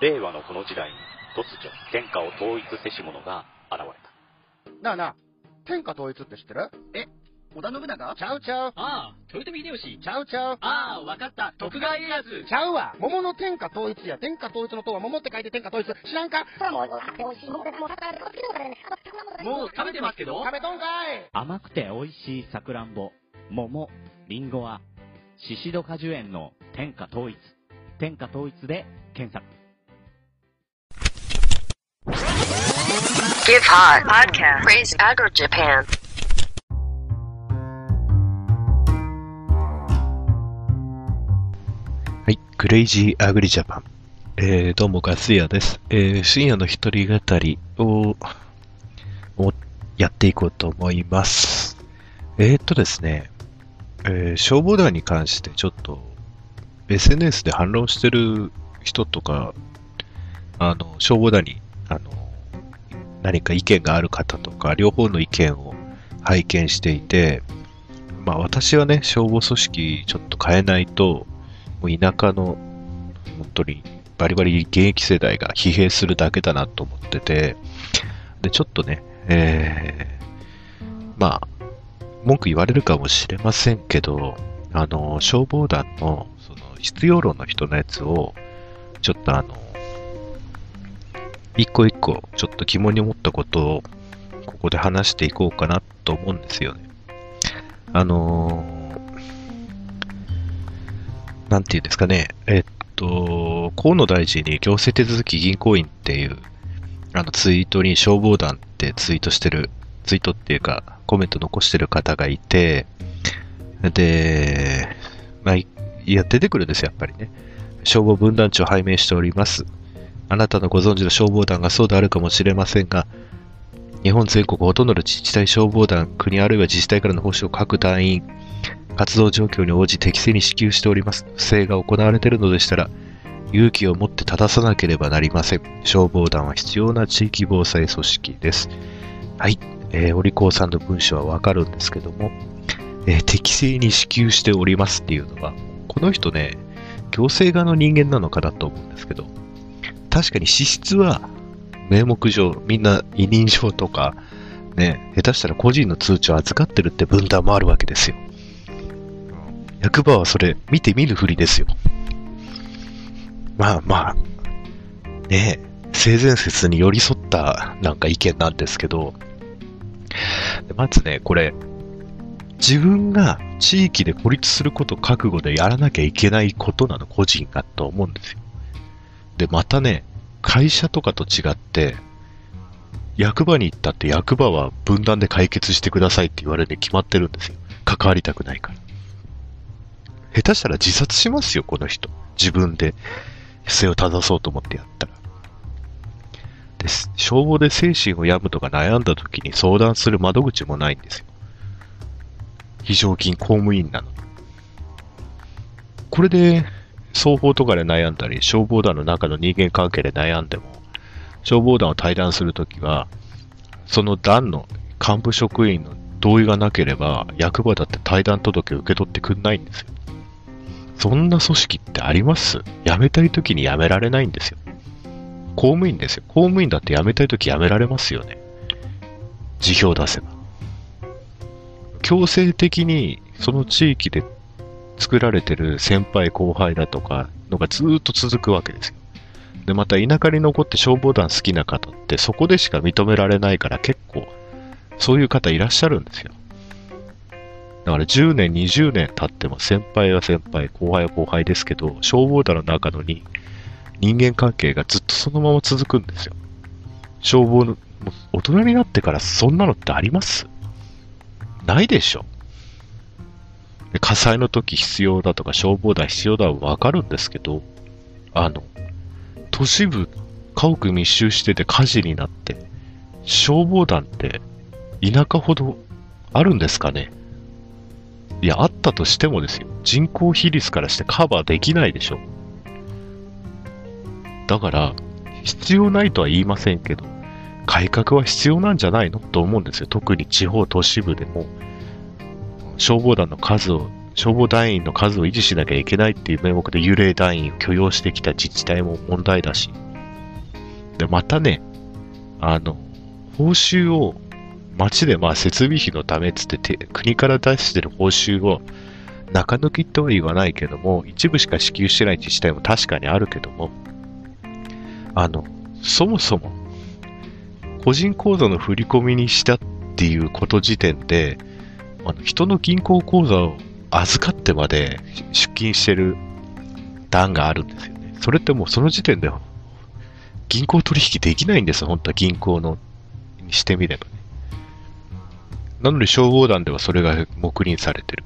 令和のこの時代に突如天下を統一せし者が現れた。なあなあ、天下統一って知ってる？織田信長？ちゃうちゃう。ああ、豊臣秀吉。ちゃうちゃう。ああ、わかった。徳川家康。ちゃうわ。桃の天下統一や。天下統一の塔は桃って書いて天下統一。知らんか？もう食べてますけど？食べとんかい甘くて美味しいさくらんぼ、桃、りんごは、シシド果樹園の天下統一。天下統一で検索。Give Hot Podcast. Praise Agro Japan. はい、クレイジーアグリジャパン。えー、どうもガス屋です。えー、深夜の一人語りを、をやっていこうと思います。えーっとですね、えー消防団に関してちょっと SNS で反論してる人とか、あの、消防団に、あの、何か意見がある方とか、両方の意見を拝見していて、まあ私はね、消防組織ちょっと変えないと、もう田舎の、本当にバリバリ現役世代が疲弊するだけだなと思ってて、で、ちょっとね、えー、まあ、文句言われるかもしれませんけど、あの、消防団の、その、必要論の人のやつを、ちょっとあの、一個一個、ちょっと疑問に思ったことを、ここで話していこうかなと思うんですよね。あのーなんていうんですかね、えっと、河野大臣に行政手続き銀行員っていう、あのツイートに消防団ってツイートしてる、ツイートっていうか、コメント残してる方がいて、で、まあ、いいや、出てくるんですよ、やっぱりね。消防分団長拝命しております。あなたのご存知の消防団がそうであるかもしれませんが、日本全国ほとんどの自治体消防団、国あるいは自治体からの報酬を各団員、活動状況に応じ適正に支給しております。不正が行われているのでしたら、勇気を持って正さなければなりません。消防団は必要な地域防災組織です。はい。えー、お利口さんの文章はわかるんですけども、えー適正に支給しておりますっていうのは、この人ね、行政側の人間なのかなと思うんですけど、確かに資質は名目上、みんな委任状とか、ね、下手したら個人の通知を預かってるって分断もあるわけですよ。役場はそれ見て見ぬふりですよ。まあまあ、ね、性善説に寄り添ったなんか意見なんですけど、まずね、これ、自分が地域で孤立すること覚悟でやらなきゃいけないことなの、個人がと思うんですよ。で、またね、会社とかと違って、役場に行ったって役場は分断で解決してくださいって言われるに決まってるんですよ。関わりたくないから。下手したら自殺しますよ、この人。自分で不正を正そうと思ってやったら。です。消防で精神を病むとか悩んだ時に相談する窓口もないんですよ。非常勤公務員なの。これで、双方とかで悩んだり、消防団の中の人間関係で悩んでも、消防団を対談するときは、その団の幹部職員の同意がなければ、役場だって対談届を受け取ってくんないんですよ。そんな組織ってあります？辞めたいときに辞められないんですよ。公務員ですよ。公務員だって辞めたいとき辞められますよね。辞表出せば。強制的にその地域で作られてる先輩後輩だとかのがずっと続くわけですよ。で、また田舎に残って消防団好きな方ってそこでしか認められないから結構そういう方いらっしゃるんですよ。だから10年、20年経っても先輩は先輩、後輩は後輩ですけど、消防団の中のに人間関係がずっとそのまま続くんですよ。消防の、大人になってからそんなのってあります？ないでしょ。火災の時必要だとか消防団必要だはわかるんですけど、あの、都市部、家屋密集してて火事になって、消防団って田舎ほどあるんですかね？いや、あったとしてもですよ。人口比率からしてカバーできないでしょ。だから、必要ないとは言いませんけど、改革は必要なんじゃないの？と思うんですよ。特に地方都市部でも、消防団の数を、消防団員の数を維持しなきゃいけないっていう名目で幽霊団員を許容してきた自治体も問題だし、で、またね、あの、報酬を町でまあ設備費のためっつってて国から出してる報酬を中抜きとは言わないけども、一部しか支給してない自治体も確かにあるけども、あの、そもそも、個人口座の振り込みにしたっていうこと時点で、あの人の銀行口座を預かってまで出金してる段があるんですよね。それってもうその時点で銀行取引できないんですよ、本当は銀行のにしてみればね。なので消防団ではそれが黙認されてる。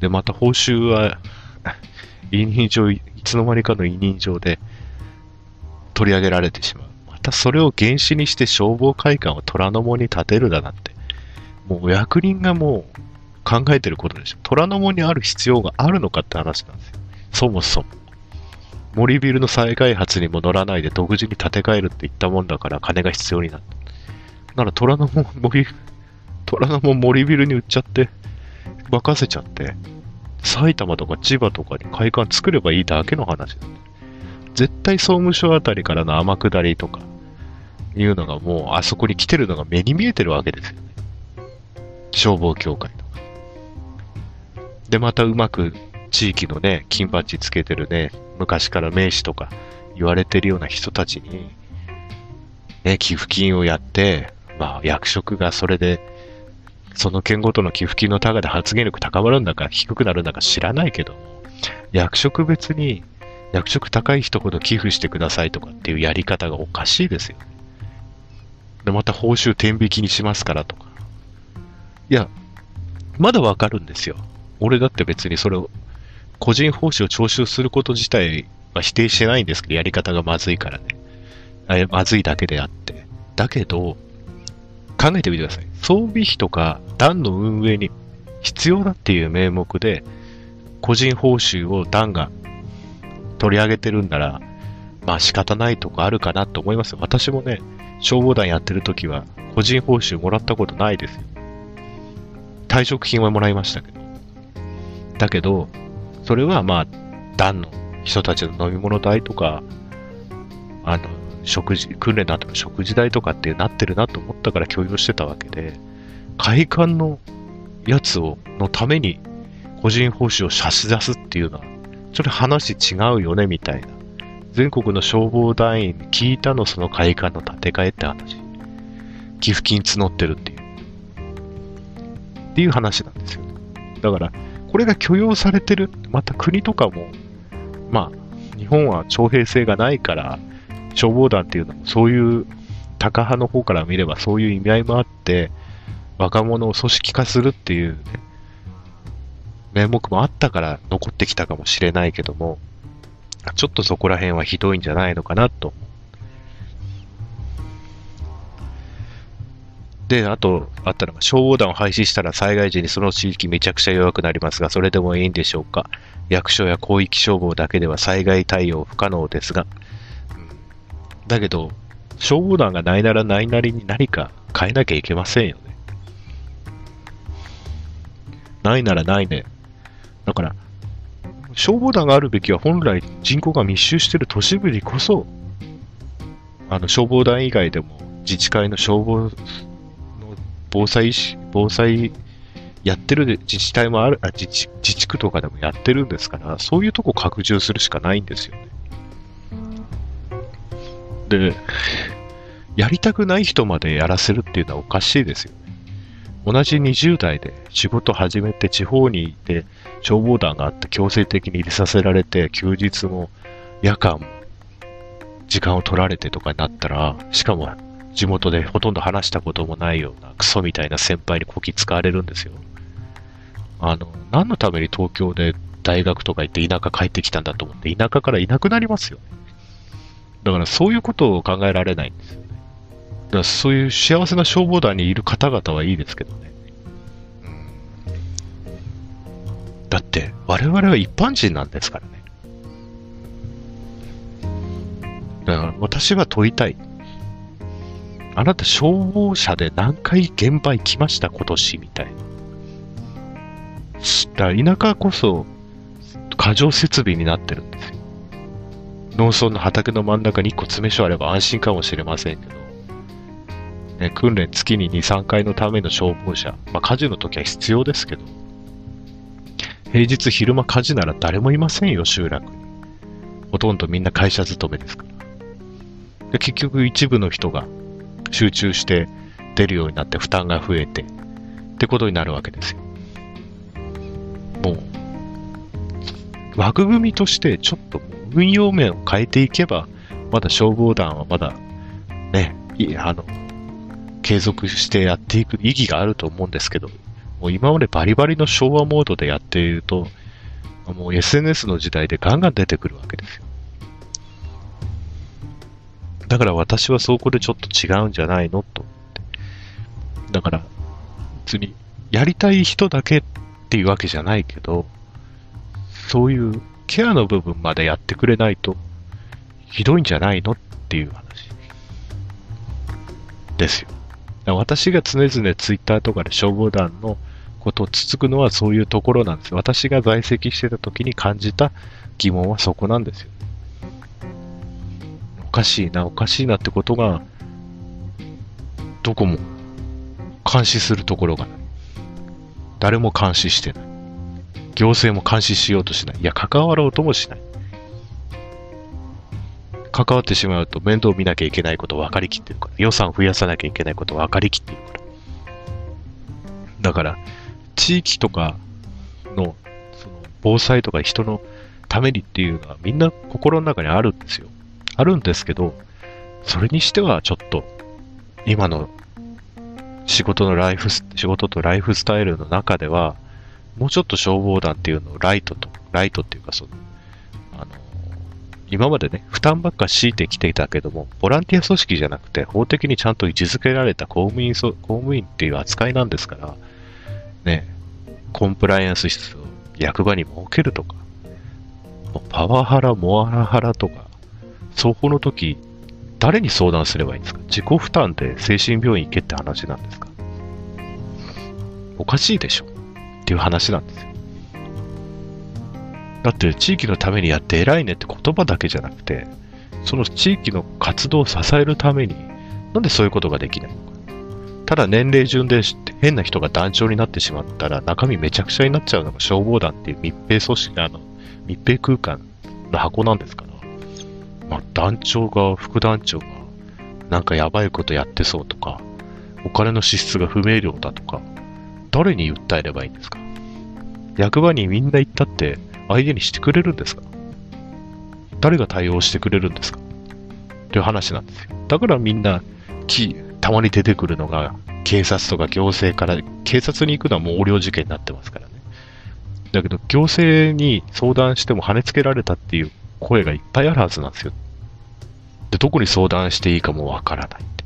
で、また報酬は、委任状、いつの間にかの委任状で取り上げられてしまう。またそれを原資にして消防会館を虎ノ門に建てるだなんて。もう役人がもう考えてることでしょ。虎ノ門にある必要があるのかって話なんですよ。そもそも。森ビルの再開発にも乗らないで独自に建て替えるって言ったもんだから金が必要になった。なら虎ノ門森、虎ノ門森ビルに売っちゃって、任せちゃって、埼玉とか千葉とかに会館作ればいいだけの話だ。絶対総務省あたりからの天下りとか、いうのがもうあそこに来てるのが目に見えてるわけですよね。消防協会とか。で、またうまく地域のね、金バッジつけてるね、昔から名士とか言われてるような人たちに、ね、寄付金をやって、まあ役職がそれで、その県ごとの寄付金の高で発言力高まるんだか低くなるんだか知らないけど、役職別に役職高い人ほど寄付してくださいとかっていうやり方がおかしいですよ。で、また報酬天引きにしますからとか。いや、まだわかるんですよ。俺だって別にそれを、個人報酬を徴収すること自体は否定してないんですけど、やり方がまずいからね。あいやまずいだけであって。だけど、考えてみてください。装備費とか団の運営に必要だっていう名目で、個人報酬を団が取り上げてるんなら、まあ仕方ないとこあるかなと思いますよ。私もね、消防団やってる時は、個人報酬もらったことないですよ。退職金はもらいましたけど。だけど、それはまあ、団の人たちの飲み物代とか、あの、食事、訓練の後の食事代とかってなってるなと思ったから共有してたわけで、会館のやつを、のために個人報酬を差し出すっていうのは、ちょっと話違うよねみたいな。全国の消防団員に聞いたの、その会館の建て替えって話。寄付金募ってるっていう。っていう話なんですよ。だから、これが許容されてる。また国とかも、まあ、日本は徴兵制がないから、消防団っていうのもそういう、タカ派の方から見ればそういう意味合いもあって、若者を組織化するっていう、ね、名目もあったから残ってきたかもしれないけども、ちょっとそこら辺はひどいんじゃないのかなと。で、あと、あったのが、消防団を廃止したら災害時にその地域めちゃくちゃ弱くなりますが、それでもいいんでしょうか？役所や広域消防だけでは災害対応不可能ですが、うんだけど、消防団がないならないなりに何か変えなきゃいけませんよね。ないならないね。だから、消防団があるべきは本来人口が密集している都市部にこそ、あの消防団以外でも自治会の消防の防災意識、防災やってる自治体もある、あ自治自治区とかでもやってるんですから、そういうとこ拡充するしかないんですよね。で、やりたくない人までやらせるっていうのはおかしいですよね。同じ20代で仕事始めて地方にいて消防団があって強制的に入れさせられて休日も夜間も時間を取られてとかになったら、しかも地元でほとんど話したこともないようなクソみたいな先輩にこき使われるんですよ。あの、何のために東京で大学とか行って田舎帰ってきたんだと思って田舎からいなくなりますよね。だからそういうことを考えられないんですよね。だからそういう幸せな消防団にいる方々はいいですけどね。だって我々は一般人なんですからね。だから私は問いたい。あなた消防車で何回現場行きました今年みたいな。だから田舎こそ過剰設備になってるんですよ。農村の畑の真ん中に1個詰め所あれば安心かもしれませんけど、ね、訓練月に2、3回のための消防車、まあ、火事の時は必要ですけど、平日昼間火事なら誰もいませんよ、集落。ほとんどみんな会社勤めですから。で結局一部の人が集中して出るようになって負担が増えて、ってことになるわけですよ。もう、枠組みとしてちょっと運用面を変えていけば、まだ消防団はまだ、ね、いあの、継続してやっていく意義があると思うんですけど、もう今までバリバリの昭和モードでやっていると、もう SNS の時代でガンガン出てくるわけですよ。だから私はそこでちょっと違うんじゃないの？と思って。だから、別にやりたい人だけっていうわけじゃないけど、そういうケアの部分までやってくれないと、ひどいんじゃないのっていう話ですよ。私が常々ツイッターとかで消防団のことをつつくのはそういうところなんです。私が在籍してた時に感じた疑問はそこなんですよ。おかしいな、おかしいなってことが、どこも監視するところがない。誰も監視してない。行政も監視しようとしない。いや、関わろうともしない。関わってしまうと面倒見なきゃいけないこと分かりきってるから。予算増やさなきゃいけないこと分かりきってるから。だから、地域とかの、その、防災とか人のためにっていうのはみんな心の中にあるんですよ。あるんですけど、それにしてはちょっと、今の仕事のライフス、仕事とライフスタイルの中では、もうちょっと消防団っていうのをライトと、ライトっていうかその、あの、今までね、負担ばっか強いてきていたけども、ボランティア組織じゃなくて、法的にちゃんと位置づけられた公務員、公務員っていう扱いなんですから、ね、コンプライアンス室を役場に設けるとか、パワハラ、モアラハラとか、そこの時、誰に相談すればいいんですか？自己負担で精神病院行けって話なんですか？おかしいでしょ？っていう話なんですよ。だって地域のためにやって偉いねって言葉だけじゃなくて、その地域の活動を支えるために、なんでそういうことができないのか？ただ年齢順で変な人が団長になってしまったら中身めちゃくちゃになっちゃうのが消防団っていう密閉組織、あの、密閉空間の箱なんですから。まあ、団長が、副団長が、なんかやばいことやってそうとか、お金の支出が不明瞭だとか、誰に訴えればいいんですか？役場にみんな行ったって相手にしてくれるんですか？誰が対応してくれるんですか？っていう話なんですよ。だからみんな、き、たまに出てくるのが、警察とか行政から、警察に行くのはもう横領事件になってますからね。だけど、行政に相談しても跳ねつけられたっていう声がいっぱいあるはずなんですよ。で、どこに相談していいかもわからないって。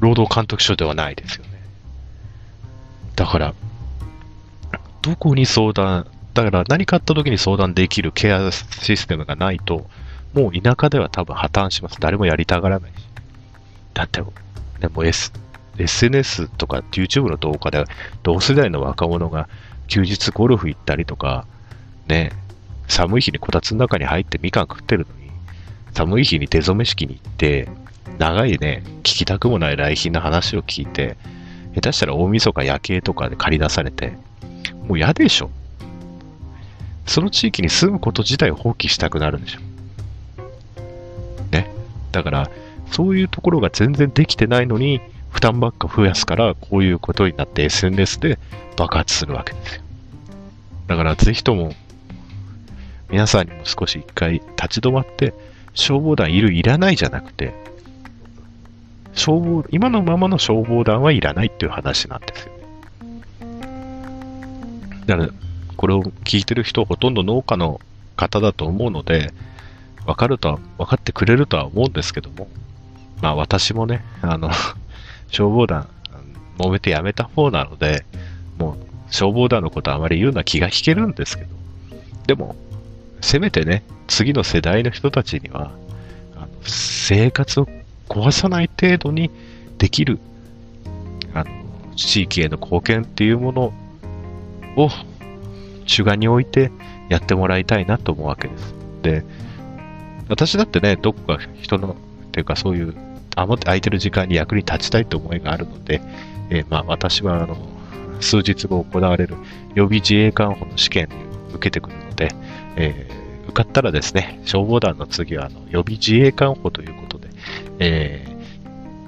労働監督署ではないですよね。だから、どこに相談、だから何かあった時に相談できるケアシステムがないと、もう田舎では多分破綻します。誰もやりたがらないし。だって、でも S、SNS とか YouTube の動画で同世代の若者が休日ゴルフ行ったりとか、ね、寒い日にこたつの中に入ってみかん食ってるのに、寒い日に手染め式に行って、長いね、聞きたくもない来賓の話を聞いて、下手したら大晦日夜景とかで借り出されて、もう嫌でしょ。その地域に住むこと自体を放棄したくなるんでしょ。ね。だから、そういうところが全然できてないのに、負担ばっか増やすから、こういうことになって SNS で爆発するわけですよ。だから、ぜひとも、皆さんにも少し一回立ち止まって、消防団いるいらないじゃなくて、消防、今のままの消防団はいらないっていう話なんですよね。だから、これを聞いてる人ほとんど農家の方だと思うので、わかるとは、分かってくれるとは思うんですけども、まあ私もね、あの、消防団、揉めてやめた方なので、もう消防団のことあまり言うのは気が引けるんですけど、でも、せめてね、次の世代の人たちには、あの生活を壊さない程度にできる、あの、地域への貢献っていうものを主眼に置いてやってもらいたいなと思うわけです。で、私だってね、どこか人の、っていうかそういう、余って空いてる時間に役に立ちたいという思いがあるので、えーまあ私はあの、数日後行われる予備自衛官補の試験を受けてくるので、えー受かったらですね、消防団の次はあの予備自衛官補ということで、えー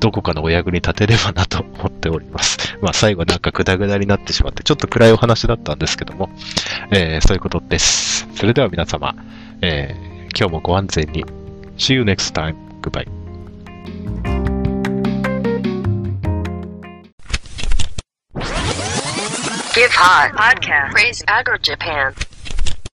どこかのお役に立てればなと思っております。まあ最後なんかグダグダになってしまって、ちょっと暗いお話だったんですけども、えーそういうことです。それでは皆様、えー今日もご安全に。See you next time. Goodbye. Give Hot Podcast. Praise Agro Japan.